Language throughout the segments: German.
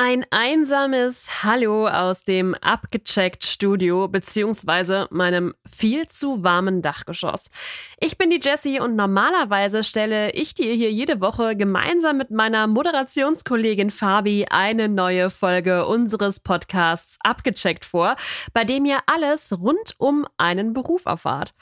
Ein einsames Hallo aus dem abgecheckt Studio beziehungsweise meinem viel zu warmen Dachgeschoss. Ich bin die Jessie und normalerweise stelle ich dir hier jede Woche gemeinsam mit meiner Moderationskollegin Fabi eine neue Folge unseres Podcasts abgecheckt vor, bei dem ihr alles rund um einen Beruf erfahrt.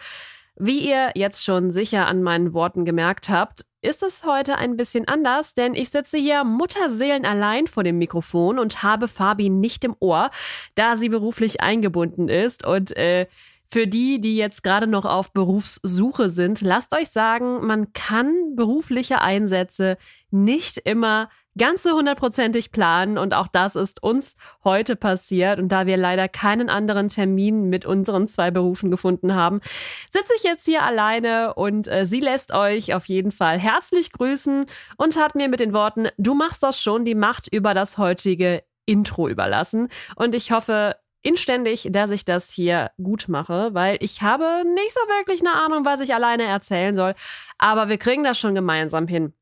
Wie ihr jetzt schon sicher an meinen Worten gemerkt habt, ist es heute ein bisschen anders, denn ich sitze hier Mutterseelen allein vor dem Mikrofon und habe Fabi nicht im Ohr, da sie beruflich eingebunden ist. Und äh, für die, die jetzt gerade noch auf Berufssuche sind, lasst euch sagen, man kann berufliche Einsätze nicht immer ganz so hundertprozentig planen und auch das ist uns heute passiert und da wir leider keinen anderen Termin mit unseren zwei Berufen gefunden haben, sitze ich jetzt hier alleine und äh, sie lässt euch auf jeden Fall herzlich grüßen und hat mir mit den Worten, du machst das schon, die Macht über das heutige Intro überlassen. Und ich hoffe, inständig, dass ich das hier gut mache, weil ich habe nicht so wirklich eine Ahnung, was ich alleine erzählen soll. Aber wir kriegen das schon gemeinsam hin.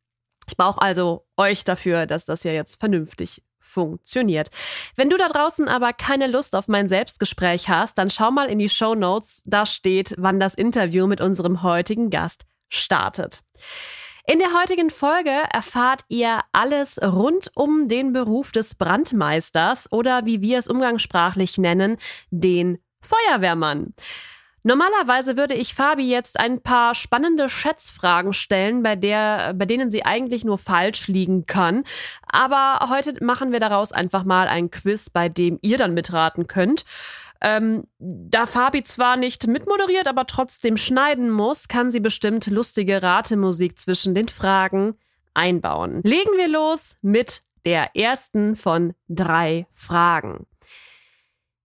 Ich brauche also euch dafür, dass das ja jetzt vernünftig funktioniert. Wenn du da draußen aber keine Lust auf mein Selbstgespräch hast, dann schau mal in die Show Notes. Da steht, wann das Interview mit unserem heutigen Gast startet. In der heutigen Folge erfahrt ihr alles rund um den Beruf des Brandmeisters oder wie wir es umgangssprachlich nennen, den Feuerwehrmann. Normalerweise würde ich Fabi jetzt ein paar spannende Schätzfragen stellen, bei, der, bei denen sie eigentlich nur falsch liegen kann. Aber heute machen wir daraus einfach mal ein Quiz, bei dem ihr dann mitraten könnt. Ähm, da Fabi zwar nicht mitmoderiert, aber trotzdem schneiden muss, kann sie bestimmt lustige Ratemusik zwischen den Fragen einbauen. Legen wir los mit der ersten von drei Fragen.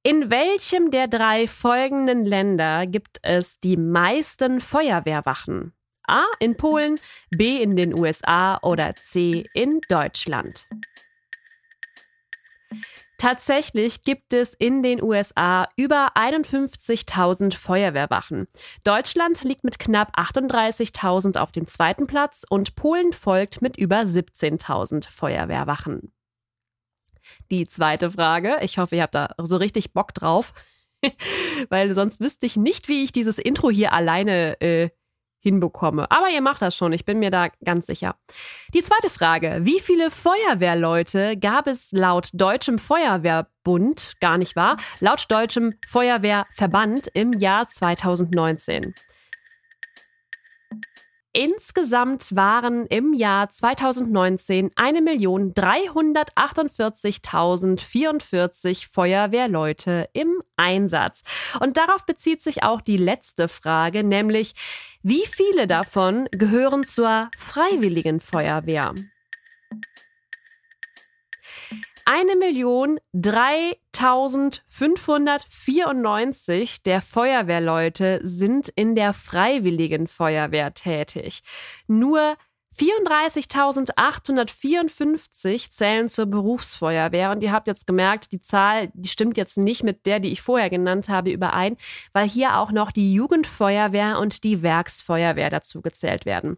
In welchem der drei folgenden Länder gibt es die meisten Feuerwehrwachen? A in Polen, B in den USA oder C in Deutschland? Tatsächlich gibt es in den USA über 51.000 Feuerwehrwachen. Deutschland liegt mit knapp 38.000 auf dem zweiten Platz und Polen folgt mit über 17.000 Feuerwehrwachen. Die zweite Frage, ich hoffe, ihr habt da so richtig Bock drauf, weil sonst wüsste ich nicht, wie ich dieses Intro hier alleine äh, hinbekomme. Aber ihr macht das schon, ich bin mir da ganz sicher. Die zweite Frage, wie viele Feuerwehrleute gab es laut Deutschem Feuerwehrbund, gar nicht wahr, laut Deutschem Feuerwehrverband im Jahr 2019? Insgesamt waren im Jahr 2019 1.348.044 Feuerwehrleute im Einsatz. Und darauf bezieht sich auch die letzte Frage, nämlich wie viele davon gehören zur Freiwilligen Feuerwehr? Eine Million 3594 der Feuerwehrleute sind in der Freiwilligen Feuerwehr tätig. Nur 34.854 zählen zur Berufsfeuerwehr und ihr habt jetzt gemerkt, die Zahl, die stimmt jetzt nicht mit der, die ich vorher genannt habe, überein, weil hier auch noch die Jugendfeuerwehr und die Werksfeuerwehr dazu gezählt werden.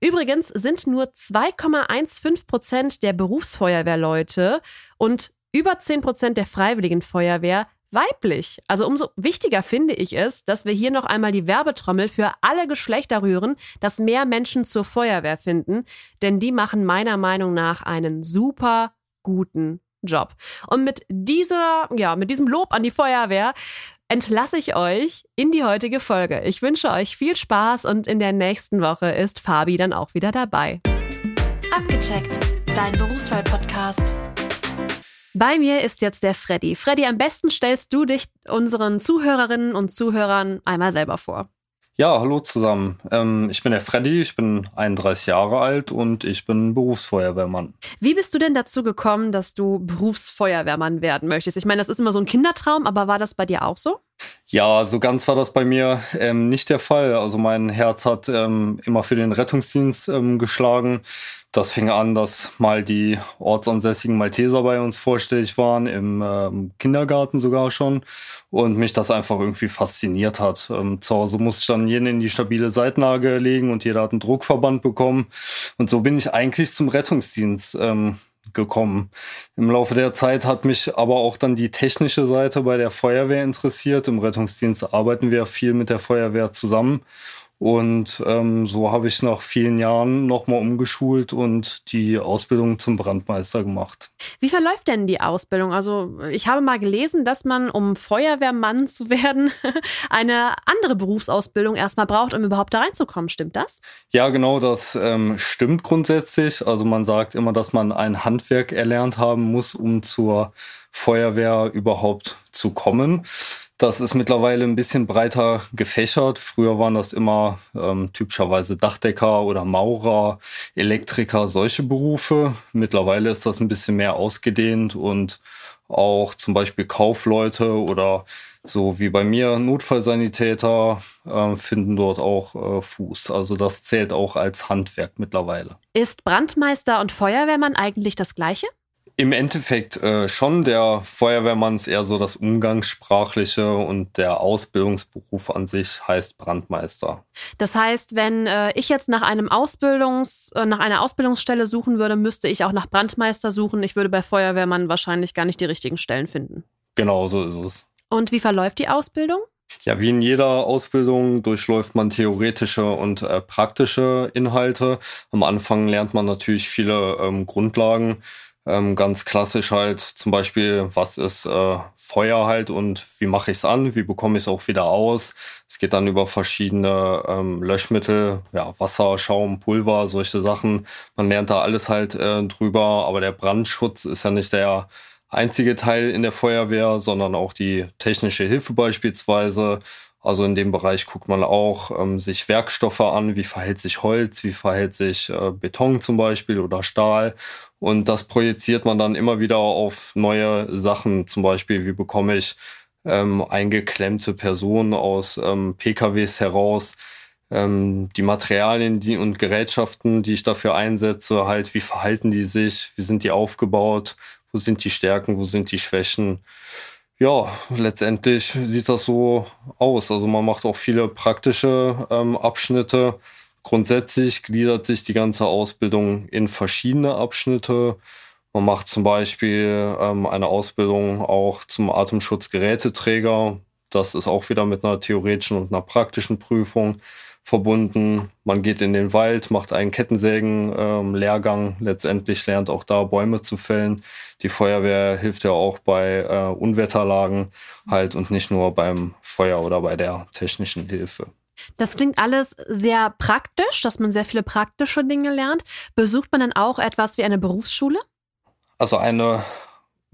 Übrigens sind nur 2,15 Prozent der Berufsfeuerwehrleute und über 10 Prozent der Freiwilligen Feuerwehr weiblich. Also umso wichtiger finde ich es, dass wir hier noch einmal die Werbetrommel für alle Geschlechter rühren, dass mehr Menschen zur Feuerwehr finden, denn die machen meiner Meinung nach einen super guten Job. Und mit dieser, ja, mit diesem Lob an die Feuerwehr entlasse ich euch in die heutige Folge. Ich wünsche euch viel Spaß und in der nächsten Woche ist Fabi dann auch wieder dabei. Abgecheckt, dein Berufswahl-Podcast. Bei mir ist jetzt der Freddy. Freddy, am besten stellst du dich unseren Zuhörerinnen und Zuhörern einmal selber vor. Ja, hallo zusammen. Ähm, ich bin der Freddy, ich bin 31 Jahre alt und ich bin Berufsfeuerwehrmann. Wie bist du denn dazu gekommen, dass du Berufsfeuerwehrmann werden möchtest? Ich meine, das ist immer so ein Kindertraum, aber war das bei dir auch so? Ja, so ganz war das bei mir ähm, nicht der Fall. Also mein Herz hat ähm, immer für den Rettungsdienst ähm, geschlagen. Das fing an, dass mal die ortsansässigen Malteser bei uns vorstellig waren, im ähm, Kindergarten sogar schon, und mich das einfach irgendwie fasziniert hat. Ähm, zu Hause musste ich dann jeden in die stabile Seitenlage legen und jeder hat einen Druckverband bekommen. Und so bin ich eigentlich zum Rettungsdienst ähm, gekommen. Im Laufe der Zeit hat mich aber auch dann die technische Seite bei der Feuerwehr interessiert. Im Rettungsdienst arbeiten wir viel mit der Feuerwehr zusammen und ähm, so habe ich nach vielen Jahren nochmal umgeschult und die Ausbildung zum Brandmeister gemacht. Wie verläuft denn die Ausbildung? Also ich habe mal gelesen, dass man, um Feuerwehrmann zu werden, eine andere Berufsausbildung erstmal braucht, um überhaupt da reinzukommen. Stimmt das? Ja, genau, das ähm, stimmt grundsätzlich. Also man sagt immer, dass man ein Handwerk erlernt haben muss, um zur Feuerwehr überhaupt zu kommen. Das ist mittlerweile ein bisschen breiter gefächert. Früher waren das immer ähm, typischerweise Dachdecker oder Maurer, Elektriker, solche Berufe. Mittlerweile ist das ein bisschen mehr ausgedehnt und auch zum Beispiel Kaufleute oder so wie bei mir Notfallsanitäter äh, finden dort auch äh, Fuß. Also das zählt auch als Handwerk mittlerweile. Ist Brandmeister und Feuerwehrmann eigentlich das gleiche? Im Endeffekt äh, schon. Der Feuerwehrmann ist eher so das Umgangssprachliche und der Ausbildungsberuf an sich heißt Brandmeister. Das heißt, wenn äh, ich jetzt nach einem Ausbildungs, äh, nach einer Ausbildungsstelle suchen würde, müsste ich auch nach Brandmeister suchen. Ich würde bei Feuerwehrmann wahrscheinlich gar nicht die richtigen Stellen finden. Genau, so ist es. Und wie verläuft die Ausbildung? Ja, wie in jeder Ausbildung durchläuft man theoretische und äh, praktische Inhalte. Am Anfang lernt man natürlich viele ähm, Grundlagen ähm, ganz klassisch halt zum Beispiel, was ist äh, Feuer halt und wie mache ich es an, wie bekomme ich es auch wieder aus. Es geht dann über verschiedene ähm, Löschmittel, ja, Wasser, Schaum, Pulver, solche Sachen. Man lernt da alles halt äh, drüber, aber der Brandschutz ist ja nicht der einzige Teil in der Feuerwehr, sondern auch die technische Hilfe beispielsweise. Also in dem Bereich guckt man auch ähm, sich Werkstoffe an, wie verhält sich Holz, wie verhält sich äh, Beton zum Beispiel oder Stahl. Und das projiziert man dann immer wieder auf neue Sachen. Zum Beispiel, wie bekomme ich ähm, eingeklemmte Personen aus ähm, PKWs heraus, ähm, die Materialien die, und Gerätschaften, die ich dafür einsetze, halt, wie verhalten die sich, wie sind die aufgebaut, wo sind die Stärken, wo sind die Schwächen ja, letztendlich sieht das so aus. Also man macht auch viele praktische ähm, Abschnitte. Grundsätzlich gliedert sich die ganze Ausbildung in verschiedene Abschnitte. Man macht zum Beispiel ähm, eine Ausbildung auch zum Atemschutzgeräteträger. Das ist auch wieder mit einer theoretischen und einer praktischen Prüfung verbunden. Man geht in den Wald, macht einen Kettensägen-Lehrgang. Ähm, Letztendlich lernt auch da Bäume zu fällen. Die Feuerwehr hilft ja auch bei äh, Unwetterlagen halt und nicht nur beim Feuer oder bei der technischen Hilfe. Das klingt alles sehr praktisch, dass man sehr viele praktische Dinge lernt. Besucht man dann auch etwas wie eine Berufsschule? Also eine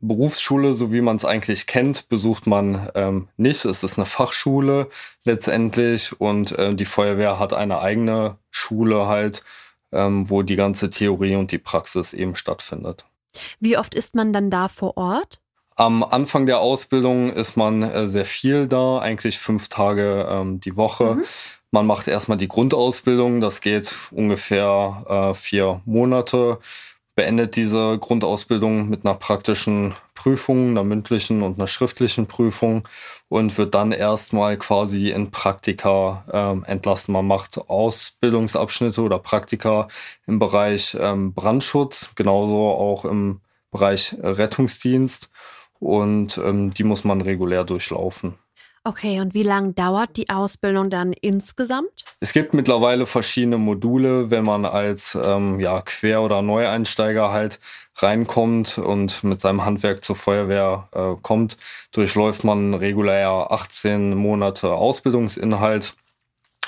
Berufsschule, so wie man es eigentlich kennt, besucht man ähm, nicht. Es ist eine Fachschule letztendlich und äh, die Feuerwehr hat eine eigene Schule halt, ähm, wo die ganze Theorie und die Praxis eben stattfindet. Wie oft ist man dann da vor Ort? Am Anfang der Ausbildung ist man äh, sehr viel da, eigentlich fünf Tage ähm, die Woche. Mhm. Man macht erstmal die Grundausbildung, das geht ungefähr äh, vier Monate beendet diese Grundausbildung mit einer praktischen Prüfung, einer mündlichen und einer schriftlichen Prüfung und wird dann erstmal quasi in Praktika ähm, entlassen. Man macht Ausbildungsabschnitte oder Praktika im Bereich ähm, Brandschutz, genauso auch im Bereich Rettungsdienst und ähm, die muss man regulär durchlaufen. Okay, und wie lange dauert die Ausbildung dann insgesamt? Es gibt mittlerweile verschiedene Module, wenn man als ähm, ja, Quer- oder Neueinsteiger halt reinkommt und mit seinem Handwerk zur Feuerwehr äh, kommt, durchläuft man regulär 18 Monate Ausbildungsinhalt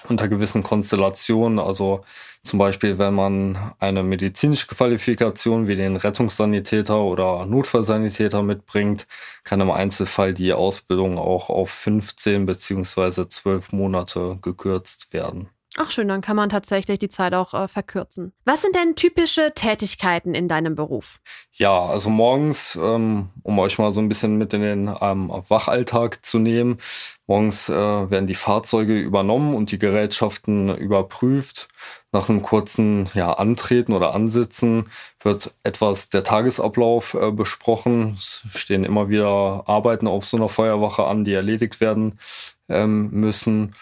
unter gewissen Konstellationen. Also zum Beispiel, wenn man eine medizinische Qualifikation wie den Rettungssanitäter oder Notfallsanitäter mitbringt, kann im Einzelfall die Ausbildung auch auf 15 beziehungsweise 12 Monate gekürzt werden. Ach schön, dann kann man tatsächlich die Zeit auch äh, verkürzen. Was sind denn typische Tätigkeiten in deinem Beruf? Ja, also morgens, ähm, um euch mal so ein bisschen mit in den ähm, Wachalltag zu nehmen, morgens äh, werden die Fahrzeuge übernommen und die Gerätschaften überprüft. Nach einem kurzen ja, Antreten oder Ansitzen wird etwas der Tagesablauf äh, besprochen. Es stehen immer wieder Arbeiten auf so einer Feuerwache an, die erledigt werden ähm, müssen.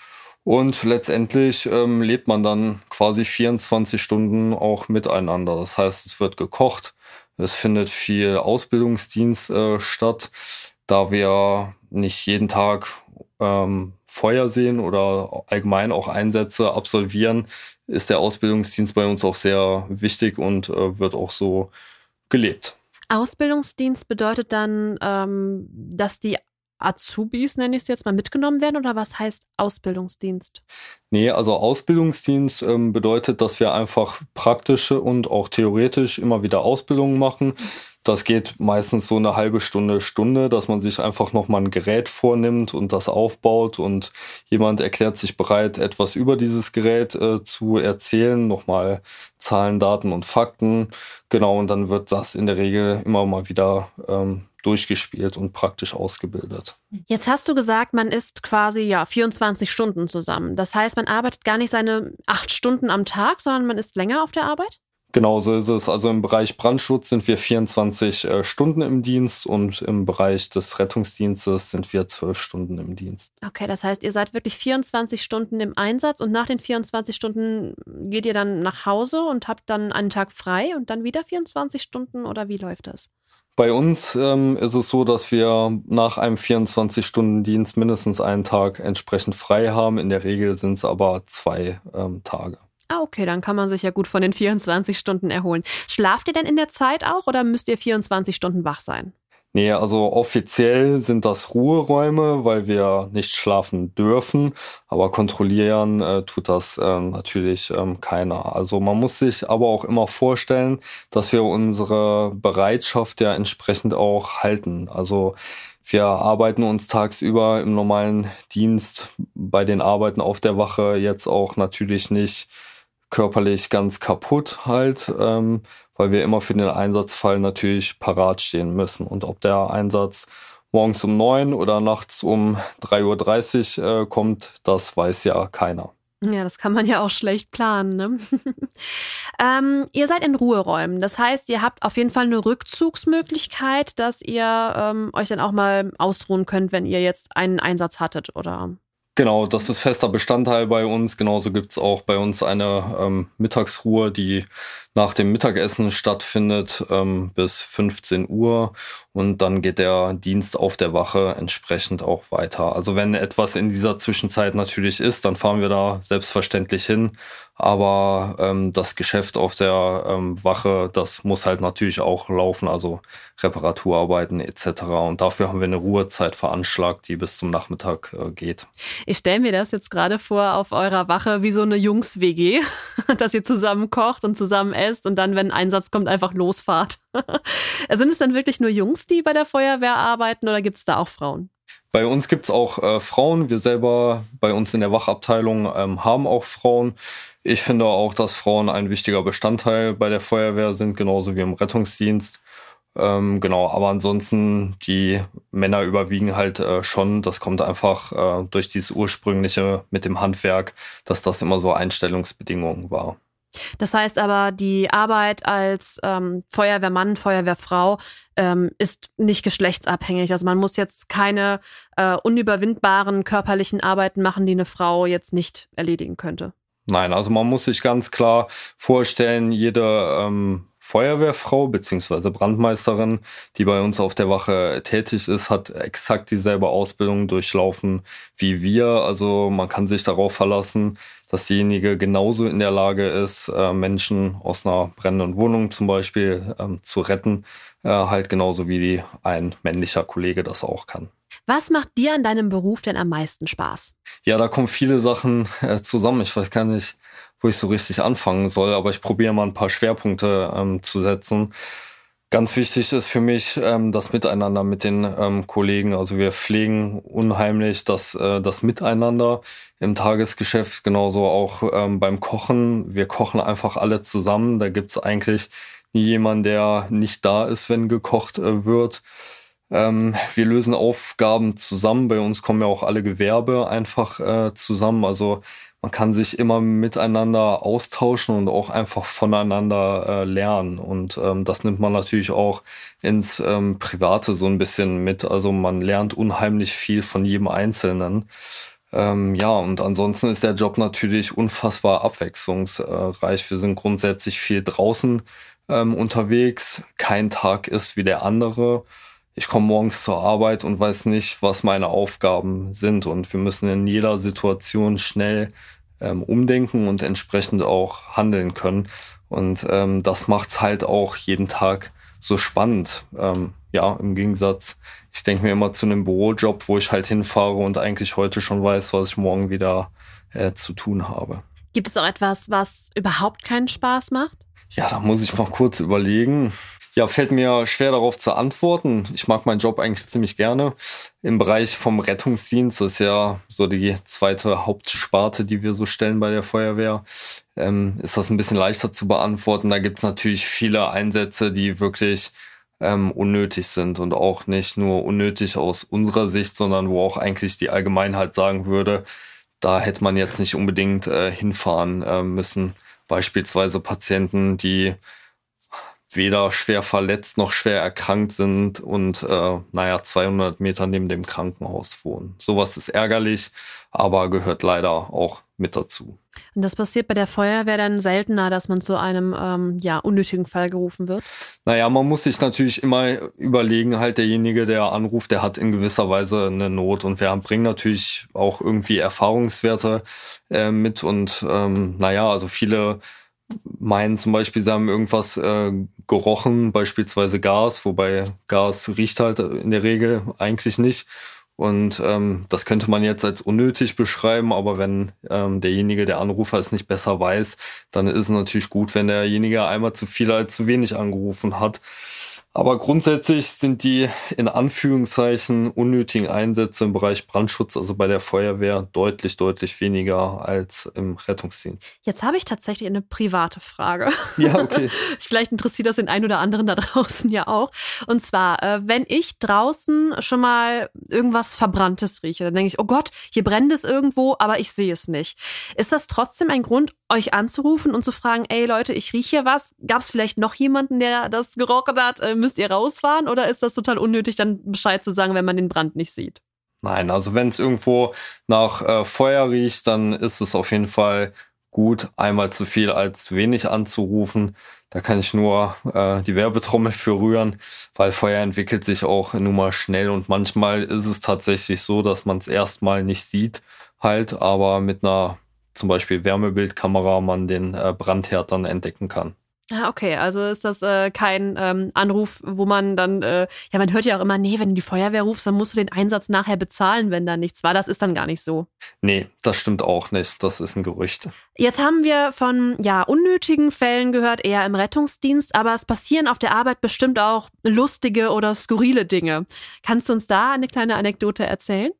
Und letztendlich ähm, lebt man dann quasi 24 Stunden auch miteinander. Das heißt, es wird gekocht, Es findet viel Ausbildungsdienst äh, statt, da wir nicht jeden Tag ähm, Feuer sehen oder allgemein auch Einsätze absolvieren, ist der Ausbildungsdienst bei uns auch sehr wichtig und äh, wird auch so gelebt. Ausbildungsdienst bedeutet dann, ähm, dass die Azubis, nenne ich es jetzt mal, mitgenommen werden oder was heißt Ausbildungsdienst? Nee, also Ausbildungsdienst ähm, bedeutet, dass wir einfach praktische und auch theoretisch immer wieder Ausbildungen machen. Das geht meistens so eine halbe Stunde, Stunde, dass man sich einfach nochmal ein Gerät vornimmt und das aufbaut und jemand erklärt sich bereit, etwas über dieses Gerät äh, zu erzählen, nochmal Zahlen, Daten und Fakten. Genau, und dann wird das in der Regel immer mal wieder ähm, durchgespielt und praktisch ausgebildet. Jetzt hast du gesagt, man ist quasi ja 24 Stunden zusammen. Das heißt, man arbeitet gar nicht seine acht Stunden am Tag, sondern man ist länger auf der Arbeit? Genau so ist es. Also im Bereich Brandschutz sind wir 24 äh, Stunden im Dienst und im Bereich des Rettungsdienstes sind wir 12 Stunden im Dienst. Okay, das heißt, ihr seid wirklich 24 Stunden im Einsatz und nach den 24 Stunden geht ihr dann nach Hause und habt dann einen Tag frei und dann wieder 24 Stunden oder wie läuft das? Bei uns ähm, ist es so, dass wir nach einem 24-Stunden-Dienst mindestens einen Tag entsprechend frei haben. In der Regel sind es aber zwei ähm, Tage. Ah, okay, dann kann man sich ja gut von den 24 Stunden erholen. Schlaft ihr denn in der Zeit auch oder müsst ihr 24 Stunden wach sein? Nee, also offiziell sind das Ruheräume, weil wir nicht schlafen dürfen, aber kontrollieren äh, tut das äh, natürlich ähm, keiner. Also man muss sich aber auch immer vorstellen, dass wir unsere Bereitschaft ja entsprechend auch halten. Also wir arbeiten uns tagsüber im normalen Dienst bei den Arbeiten auf der Wache jetzt auch natürlich nicht körperlich ganz kaputt halt, ähm, weil wir immer für den Einsatzfall natürlich parat stehen müssen. Und ob der Einsatz morgens um neun oder nachts um 3.30 Uhr äh, kommt, das weiß ja keiner. Ja, das kann man ja auch schlecht planen. Ne? ähm, ihr seid in Ruheräumen. Das heißt, ihr habt auf jeden Fall eine Rückzugsmöglichkeit, dass ihr ähm, euch dann auch mal ausruhen könnt, wenn ihr jetzt einen Einsatz hattet, oder? Genau, das ist fester Bestandteil bei uns. Genauso gibt's auch bei uns eine ähm, Mittagsruhe, die nach dem Mittagessen stattfindet ähm, bis 15 Uhr und dann geht der Dienst auf der Wache entsprechend auch weiter. Also wenn etwas in dieser Zwischenzeit natürlich ist, dann fahren wir da selbstverständlich hin. Aber ähm, das Geschäft auf der ähm, Wache, das muss halt natürlich auch laufen, also Reparaturarbeiten etc. Und dafür haben wir eine Ruhezeit veranschlagt, die bis zum Nachmittag äh, geht. Ich stelle mir das jetzt gerade vor auf eurer Wache wie so eine Jungs-WG, dass ihr zusammen kocht und zusammen esst und dann, wenn ein Einsatz kommt, einfach losfahrt. Sind es dann wirklich nur Jungs, die bei der Feuerwehr arbeiten oder gibt es da auch Frauen? Bei uns gibt's auch äh, Frauen. Wir selber bei uns in der Wachabteilung ähm, haben auch Frauen. Ich finde auch, dass Frauen ein wichtiger Bestandteil bei der Feuerwehr sind, genauso wie im Rettungsdienst. Ähm, genau, aber ansonsten die Männer überwiegen halt äh, schon. Das kommt einfach äh, durch dieses ursprüngliche mit dem Handwerk, dass das immer so Einstellungsbedingungen war. Das heißt aber, die Arbeit als ähm, Feuerwehrmann, Feuerwehrfrau ähm, ist nicht geschlechtsabhängig. Also man muss jetzt keine äh, unüberwindbaren körperlichen Arbeiten machen, die eine Frau jetzt nicht erledigen könnte. Nein, also man muss sich ganz klar vorstellen, jede ähm, Feuerwehrfrau beziehungsweise Brandmeisterin, die bei uns auf der Wache tätig ist, hat exakt dieselbe Ausbildung durchlaufen wie wir. Also man kann sich darauf verlassen, dass diejenige genauso in der Lage ist, äh, Menschen aus einer brennenden Wohnung zum Beispiel ähm, zu retten, äh, halt genauso wie ein männlicher Kollege das auch kann. Was macht dir an deinem Beruf denn am meisten Spaß? Ja, da kommen viele Sachen äh, zusammen. Ich weiß gar nicht, wo ich so richtig anfangen soll, aber ich probiere mal ein paar Schwerpunkte ähm, zu setzen. Ganz wichtig ist für mich ähm, das Miteinander mit den ähm, Kollegen. Also wir pflegen unheimlich das, äh, das Miteinander im Tagesgeschäft, genauso auch ähm, beim Kochen. Wir kochen einfach alle zusammen. Da gibt's eigentlich nie jemanden, der nicht da ist, wenn gekocht äh, wird. Ähm, wir lösen Aufgaben zusammen. Bei uns kommen ja auch alle Gewerbe einfach äh, zusammen. Also man kann sich immer miteinander austauschen und auch einfach voneinander äh, lernen. Und ähm, das nimmt man natürlich auch ins ähm, Private so ein bisschen mit. Also man lernt unheimlich viel von jedem Einzelnen. Ähm, ja, und ansonsten ist der Job natürlich unfassbar abwechslungsreich. Wir sind grundsätzlich viel draußen ähm, unterwegs. Kein Tag ist wie der andere. Ich komme morgens zur Arbeit und weiß nicht, was meine Aufgaben sind. Und wir müssen in jeder Situation schnell ähm, umdenken und entsprechend auch handeln können. Und ähm, das macht's halt auch jeden Tag so spannend. Ähm, ja, im Gegensatz, ich denke mir immer zu einem Bürojob, wo ich halt hinfahre und eigentlich heute schon weiß, was ich morgen wieder äh, zu tun habe. Gibt es auch etwas, was überhaupt keinen Spaß macht? Ja, da muss ich mal kurz überlegen. Ja, fällt mir schwer darauf zu antworten. Ich mag meinen Job eigentlich ziemlich gerne. Im Bereich vom Rettungsdienst, das ist ja so die zweite Hauptsparte, die wir so stellen bei der Feuerwehr, ähm, ist das ein bisschen leichter zu beantworten. Da gibt es natürlich viele Einsätze, die wirklich ähm, unnötig sind und auch nicht nur unnötig aus unserer Sicht, sondern wo auch eigentlich die Allgemeinheit sagen würde, da hätte man jetzt nicht unbedingt äh, hinfahren äh, müssen. Beispielsweise Patienten, die weder schwer verletzt noch schwer erkrankt sind und äh, naja 200 Meter neben dem Krankenhaus wohnen. Sowas ist ärgerlich, aber gehört leider auch mit dazu. Und das passiert bei der Feuerwehr dann seltener, dass man zu einem ähm, ja, unnötigen Fall gerufen wird? Naja, man muss sich natürlich immer überlegen, halt derjenige, der anruft, der hat in gewisser Weise eine Not und wir bringen natürlich auch irgendwie Erfahrungswerte äh, mit und ähm, naja, also viele meinen zum Beispiel, sie haben irgendwas äh, gerochen, beispielsweise Gas, wobei Gas riecht halt in der Regel eigentlich nicht. Und ähm, das könnte man jetzt als unnötig beschreiben, aber wenn ähm, derjenige, der Anrufer es nicht besser weiß, dann ist es natürlich gut, wenn derjenige einmal zu viel als zu wenig angerufen hat. Aber grundsätzlich sind die in Anführungszeichen unnötigen Einsätze im Bereich Brandschutz, also bei der Feuerwehr, deutlich, deutlich weniger als im Rettungsdienst. Jetzt habe ich tatsächlich eine private Frage. Ja, okay. Vielleicht interessiert das den einen oder anderen da draußen ja auch. Und zwar, äh, wenn ich draußen schon mal irgendwas Verbranntes rieche, dann denke ich, oh Gott, hier brennt es irgendwo, aber ich sehe es nicht. Ist das trotzdem ein Grund, euch anzurufen und zu fragen, ey Leute, ich rieche hier was? Gab es vielleicht noch jemanden, der das gerochen hat? Äh, müsst ihr rausfahren oder ist das total unnötig, dann Bescheid zu sagen, wenn man den Brand nicht sieht? Nein, also wenn es irgendwo nach äh, Feuer riecht, dann ist es auf jeden Fall gut, einmal zu viel als zu wenig anzurufen. Da kann ich nur äh, die Werbetrommel für rühren, weil Feuer entwickelt sich auch nun mal schnell und manchmal ist es tatsächlich so, dass man es erstmal nicht sieht, halt, aber mit einer zum Beispiel Wärmebildkamera man den äh, Brandherd dann entdecken kann. Ah, okay. Also ist das äh, kein ähm, Anruf, wo man dann, äh, ja, man hört ja auch immer, nee, wenn du die Feuerwehr rufst, dann musst du den Einsatz nachher bezahlen, wenn da nichts war. Das ist dann gar nicht so. Nee, das stimmt auch nicht. Das ist ein Gerücht. Jetzt haben wir von, ja, unnötigen Fällen gehört, eher im Rettungsdienst, aber es passieren auf der Arbeit bestimmt auch lustige oder skurrile Dinge. Kannst du uns da eine kleine Anekdote erzählen?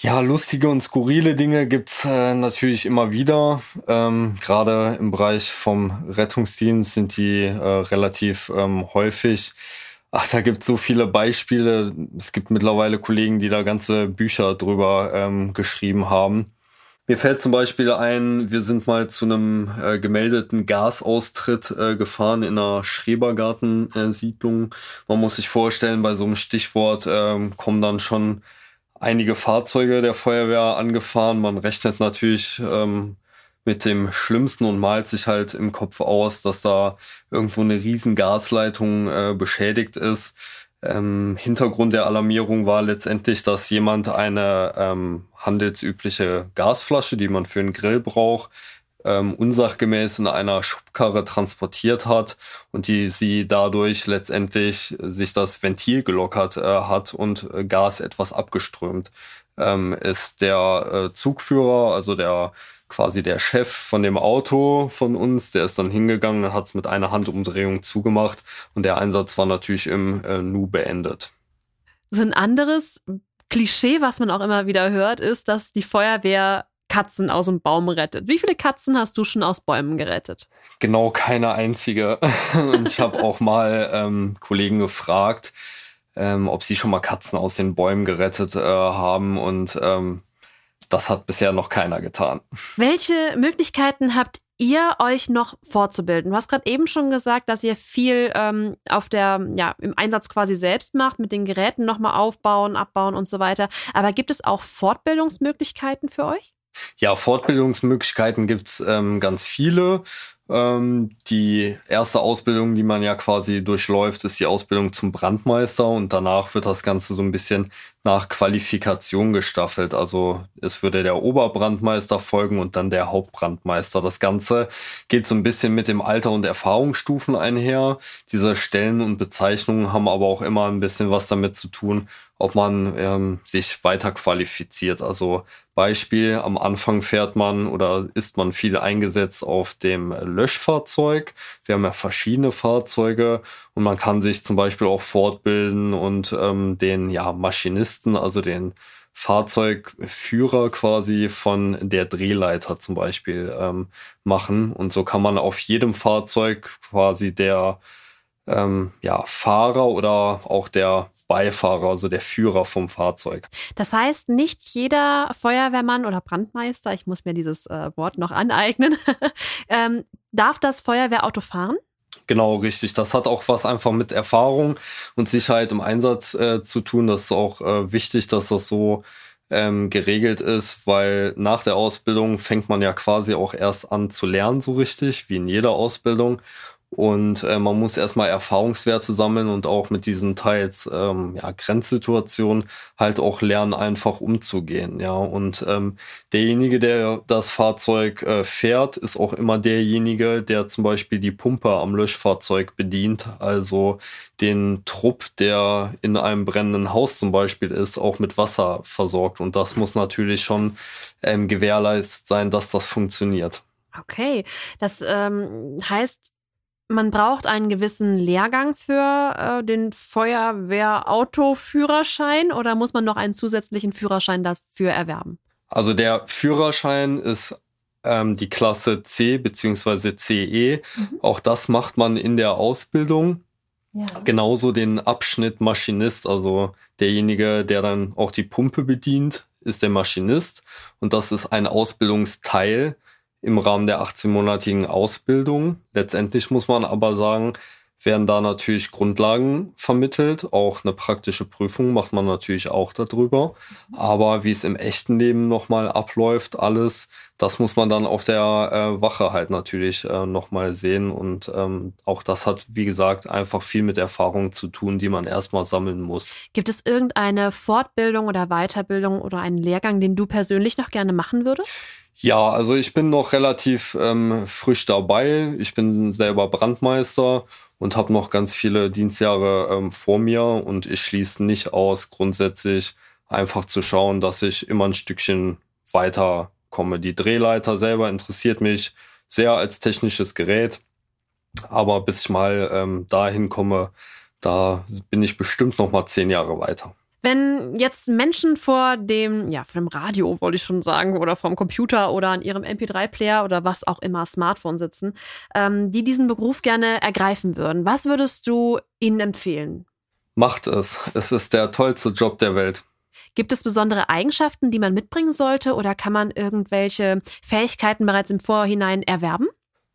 Ja, lustige und skurrile Dinge gibt's äh, natürlich immer wieder. Ähm, Gerade im Bereich vom Rettungsdienst sind die äh, relativ ähm, häufig. Ach, da gibt's so viele Beispiele. Es gibt mittlerweile Kollegen, die da ganze Bücher drüber ähm, geschrieben haben. Mir fällt zum Beispiel ein, wir sind mal zu einem äh, gemeldeten Gasaustritt äh, gefahren in einer Schrebergartensiedlung. Man muss sich vorstellen, bei so einem Stichwort äh, kommen dann schon einige Fahrzeuge der Feuerwehr angefahren. Man rechnet natürlich ähm, mit dem Schlimmsten und malt sich halt im Kopf aus, dass da irgendwo eine riesen Gasleitung äh, beschädigt ist. Ähm, Hintergrund der Alarmierung war letztendlich, dass jemand eine ähm, handelsübliche Gasflasche, die man für einen Grill braucht, ähm, unsachgemäß in einer Schubkarre transportiert hat und die sie dadurch letztendlich sich das Ventil gelockert äh, hat und äh, Gas etwas abgeströmt. Ähm, ist der äh, Zugführer, also der quasi der Chef von dem Auto von uns, der ist dann hingegangen, hat es mit einer Handumdrehung zugemacht und der Einsatz war natürlich im äh, Nu beendet. So ein anderes Klischee, was man auch immer wieder hört, ist, dass die Feuerwehr Katzen aus dem Baum rettet. Wie viele Katzen hast du schon aus Bäumen gerettet? Genau keine einzige. Und ich habe auch mal ähm, Kollegen gefragt, ähm, ob sie schon mal Katzen aus den Bäumen gerettet äh, haben. Und ähm, das hat bisher noch keiner getan. Welche Möglichkeiten habt ihr euch noch fortzubilden? Du hast gerade eben schon gesagt, dass ihr viel ähm, auf der, ja, im Einsatz quasi selbst macht, mit den Geräten nochmal aufbauen, abbauen und so weiter. Aber gibt es auch Fortbildungsmöglichkeiten für euch? Ja, Fortbildungsmöglichkeiten gibt's ähm, ganz viele. Ähm, die erste Ausbildung, die man ja quasi durchläuft, ist die Ausbildung zum Brandmeister und danach wird das Ganze so ein bisschen nach Qualifikation gestaffelt. Also es würde der Oberbrandmeister folgen und dann der Hauptbrandmeister. Das Ganze geht so ein bisschen mit dem Alter und Erfahrungsstufen einher. Diese Stellen und Bezeichnungen haben aber auch immer ein bisschen was damit zu tun, ob man ähm, sich weiter qualifiziert. Also Beispiel, am Anfang fährt man oder ist man viel eingesetzt auf dem Löschfahrzeug. Wir haben ja verschiedene Fahrzeuge und man kann sich zum Beispiel auch fortbilden und ähm, den ja, Maschinisten, also den Fahrzeugführer quasi von der Drehleiter zum Beispiel ähm, machen. Und so kann man auf jedem Fahrzeug quasi der ähm, ja, Fahrer oder auch der Beifahrer, also der Führer vom Fahrzeug. Das heißt, nicht jeder Feuerwehrmann oder Brandmeister, ich muss mir dieses äh, Wort noch aneignen, ähm, darf das Feuerwehrauto fahren? Genau, richtig. Das hat auch was einfach mit Erfahrung und Sicherheit im Einsatz äh, zu tun. Das ist auch äh, wichtig, dass das so ähm, geregelt ist, weil nach der Ausbildung fängt man ja quasi auch erst an zu lernen, so richtig, wie in jeder Ausbildung. Und äh, man muss erstmal Erfahrungswerte sammeln und auch mit diesen teils ähm, ja, Grenzsituationen halt auch lernen, einfach umzugehen. Ja, und ähm, derjenige, der das Fahrzeug äh, fährt, ist auch immer derjenige, der zum Beispiel die Pumpe am Löschfahrzeug bedient, also den Trupp, der in einem brennenden Haus zum Beispiel ist, auch mit Wasser versorgt. Und das muss natürlich schon ähm, gewährleistet sein, dass das funktioniert. Okay, das ähm, heißt, man braucht einen gewissen Lehrgang für äh, den Feuerwehrautoführerschein oder muss man noch einen zusätzlichen Führerschein dafür erwerben? Also der Führerschein ist ähm, die Klasse C bzw. CE. Mhm. Auch das macht man in der Ausbildung. Ja. Genauso den Abschnitt Maschinist, also derjenige, der dann auch die Pumpe bedient, ist der Maschinist. Und das ist ein Ausbildungsteil im Rahmen der 18-monatigen Ausbildung. Letztendlich muss man aber sagen, werden da natürlich Grundlagen vermittelt. Auch eine praktische Prüfung macht man natürlich auch darüber. Aber wie es im echten Leben nochmal abläuft, alles, das muss man dann auf der äh, Wache halt natürlich äh, nochmal sehen. Und ähm, auch das hat, wie gesagt, einfach viel mit Erfahrung zu tun, die man erstmal sammeln muss. Gibt es irgendeine Fortbildung oder Weiterbildung oder einen Lehrgang, den du persönlich noch gerne machen würdest? Ja, also ich bin noch relativ ähm, frisch dabei. Ich bin selber Brandmeister und habe noch ganz viele Dienstjahre ähm, vor mir und ich schließe nicht aus, grundsätzlich einfach zu schauen, dass ich immer ein Stückchen weiter komme. Die Drehleiter selber interessiert mich sehr als technisches Gerät, aber bis ich mal ähm, dahin komme, da bin ich bestimmt noch mal zehn Jahre weiter. Wenn jetzt Menschen vor dem, ja, vor dem Radio, wollte ich schon sagen, oder vom Computer oder an ihrem MP3-Player oder was auch immer Smartphone sitzen, ähm, die diesen Beruf gerne ergreifen würden, was würdest du ihnen empfehlen? Macht es. Es ist der tollste Job der Welt. Gibt es besondere Eigenschaften, die man mitbringen sollte oder kann man irgendwelche Fähigkeiten bereits im Vorhinein erwerben?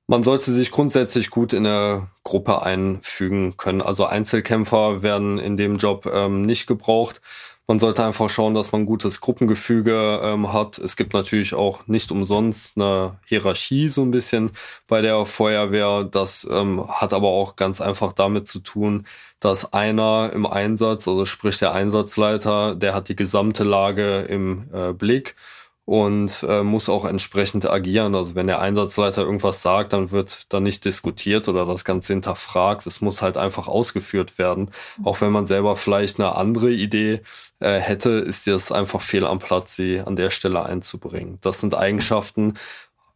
Man sollte sich grundsätzlich gut in eine Gruppe einfügen können. Also Einzelkämpfer werden in dem Job ähm, nicht gebraucht. Man sollte einfach schauen, dass man ein gutes Gruppengefüge ähm, hat. Es gibt natürlich auch nicht umsonst eine Hierarchie so ein bisschen bei der Feuerwehr. Das ähm, hat aber auch ganz einfach damit zu tun, dass einer im Einsatz, also sprich der Einsatzleiter, der hat die gesamte Lage im äh, Blick und äh, muss auch entsprechend agieren. Also wenn der Einsatzleiter irgendwas sagt, dann wird da nicht diskutiert oder das Ganze hinterfragt. Es muss halt einfach ausgeführt werden. Auch wenn man selber vielleicht eine andere Idee äh, hätte, ist das einfach fehl am Platz, sie an der Stelle einzubringen. Das sind Eigenschaften,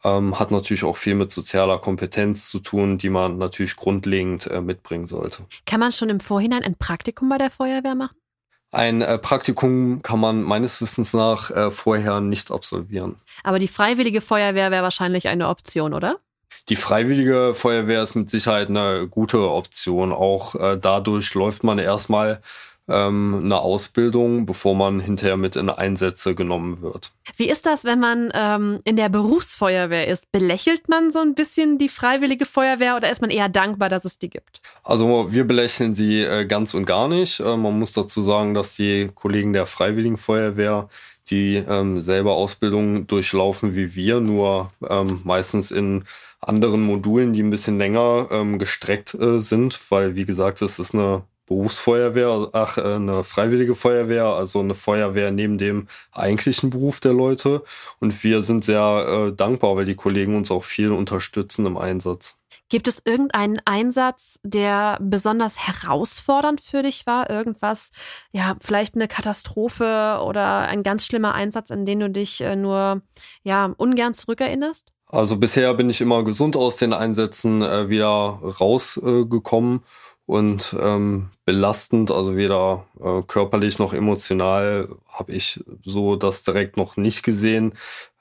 ähm, hat natürlich auch viel mit sozialer Kompetenz zu tun, die man natürlich grundlegend äh, mitbringen sollte. Kann man schon im Vorhinein ein Praktikum bei der Feuerwehr machen? Ein äh, Praktikum kann man meines Wissens nach äh, vorher nicht absolvieren. Aber die freiwillige Feuerwehr wäre wahrscheinlich eine Option, oder? Die freiwillige Feuerwehr ist mit Sicherheit eine gute Option. Auch äh, dadurch läuft man erstmal ähm, eine Ausbildung, bevor man hinterher mit in Einsätze genommen wird. Wie ist das, wenn man ähm, in der Berufsfeuerwehr ist? Belächelt man so ein bisschen die freiwillige Feuerwehr oder ist man eher dankbar, dass es die gibt? Also wir belächeln sie äh, ganz und gar nicht. Äh, man muss dazu sagen, dass die Kollegen der Freiwilligen Feuerwehr die ähm, selber Ausbildung durchlaufen wie wir, nur ähm, meistens in anderen Modulen, die ein bisschen länger ähm, gestreckt äh, sind, weil wie gesagt, es ist eine Berufsfeuerwehr, ach, äh, eine freiwillige Feuerwehr, also eine Feuerwehr neben dem eigentlichen Beruf der Leute. Und wir sind sehr äh, dankbar, weil die Kollegen uns auch viel unterstützen im Einsatz. Gibt es irgendeinen Einsatz, der besonders herausfordernd für dich war? Irgendwas, ja, vielleicht eine Katastrophe oder ein ganz schlimmer Einsatz, an den du dich äh, nur ja, ungern zurückerinnerst? Also bisher bin ich immer gesund aus den Einsätzen äh, wieder rausgekommen. Und ähm, belastend, also weder äh, körperlich noch emotional habe ich so das direkt noch nicht gesehen.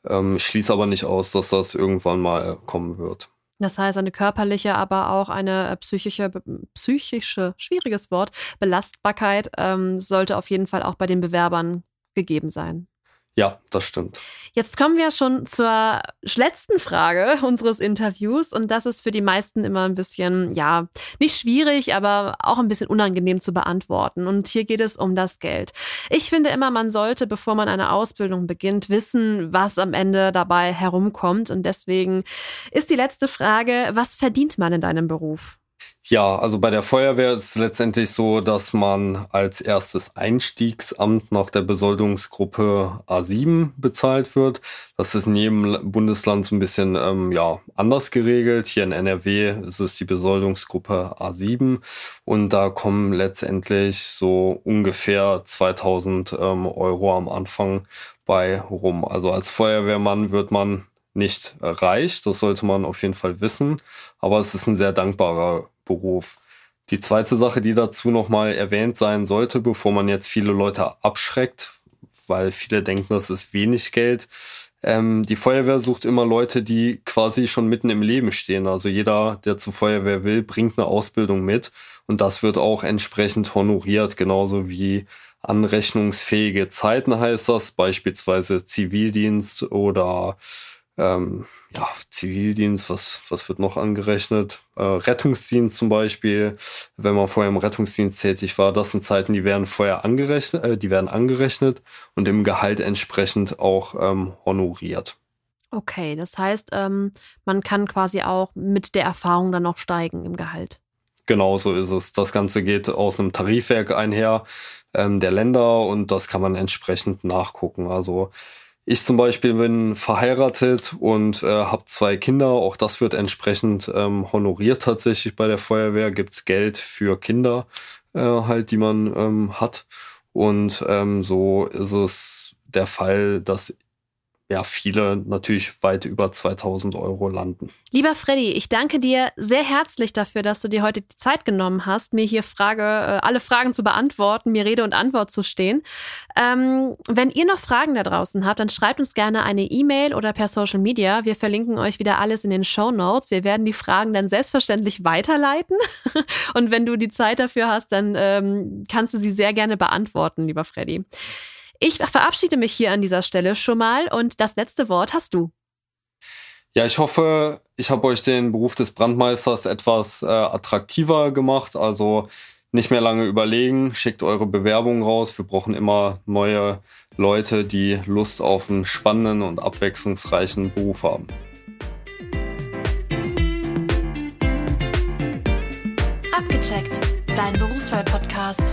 Ähm, schließe aber nicht aus, dass das irgendwann mal kommen wird. Das heißt, eine körperliche, aber auch eine äh, psychische, psychische, schwieriges Wort, Belastbarkeit ähm, sollte auf jeden Fall auch bei den Bewerbern gegeben sein. Ja, das stimmt. Jetzt kommen wir schon zur letzten Frage unseres Interviews und das ist für die meisten immer ein bisschen, ja, nicht schwierig, aber auch ein bisschen unangenehm zu beantworten. Und hier geht es um das Geld. Ich finde immer, man sollte, bevor man eine Ausbildung beginnt, wissen, was am Ende dabei herumkommt. Und deswegen ist die letzte Frage, was verdient man in deinem Beruf? Ja, also bei der Feuerwehr ist es letztendlich so, dass man als erstes Einstiegsamt nach der Besoldungsgruppe A7 bezahlt wird. Das ist in jedem Bundesland so ein bisschen ähm, ja, anders geregelt. Hier in NRW ist es die Besoldungsgruppe A7 und da kommen letztendlich so ungefähr 2000 ähm, Euro am Anfang bei rum. Also als Feuerwehrmann wird man nicht reich, das sollte man auf jeden Fall wissen, aber es ist ein sehr dankbarer Beruf. Die zweite Sache, die dazu nochmal erwähnt sein sollte, bevor man jetzt viele Leute abschreckt, weil viele denken, das ist wenig Geld. Ähm, die Feuerwehr sucht immer Leute, die quasi schon mitten im Leben stehen. Also jeder, der zur Feuerwehr will, bringt eine Ausbildung mit und das wird auch entsprechend honoriert, genauso wie anrechnungsfähige Zeiten heißt das, beispielsweise Zivildienst oder ähm, ja, Zivildienst, was, was wird noch angerechnet? Äh, Rettungsdienst zum Beispiel, wenn man vorher im Rettungsdienst tätig war, das sind Zeiten, die werden vorher angerechnet, äh, die werden angerechnet und im Gehalt entsprechend auch ähm, honoriert. Okay, das heißt, ähm, man kann quasi auch mit der Erfahrung dann noch steigen im Gehalt. Genau so ist es. Das Ganze geht aus einem Tarifwerk einher ähm, der Länder und das kann man entsprechend nachgucken. Also ich zum Beispiel bin verheiratet und äh, habe zwei Kinder. Auch das wird entsprechend ähm, honoriert tatsächlich bei der Feuerwehr. Gibt's Geld für Kinder äh, halt, die man ähm, hat. Und ähm, so ist es der Fall, dass ja, viele natürlich weit über 2000 Euro landen. Lieber Freddy, ich danke dir sehr herzlich dafür, dass du dir heute die Zeit genommen hast, mir hier Frage, äh, alle Fragen zu beantworten, mir Rede und Antwort zu stehen. Ähm, wenn ihr noch Fragen da draußen habt, dann schreibt uns gerne eine E-Mail oder per Social Media. Wir verlinken euch wieder alles in den Show Notes. Wir werden die Fragen dann selbstverständlich weiterleiten. und wenn du die Zeit dafür hast, dann ähm, kannst du sie sehr gerne beantworten, lieber Freddy. Ich verabschiede mich hier an dieser Stelle schon mal und das letzte Wort hast du. Ja, ich hoffe, ich habe euch den Beruf des Brandmeisters etwas äh, attraktiver gemacht. Also nicht mehr lange überlegen, schickt eure Bewerbung raus. Wir brauchen immer neue Leute, die Lust auf einen spannenden und abwechslungsreichen Beruf haben. Abgecheckt, dein Berufswahl-Podcast.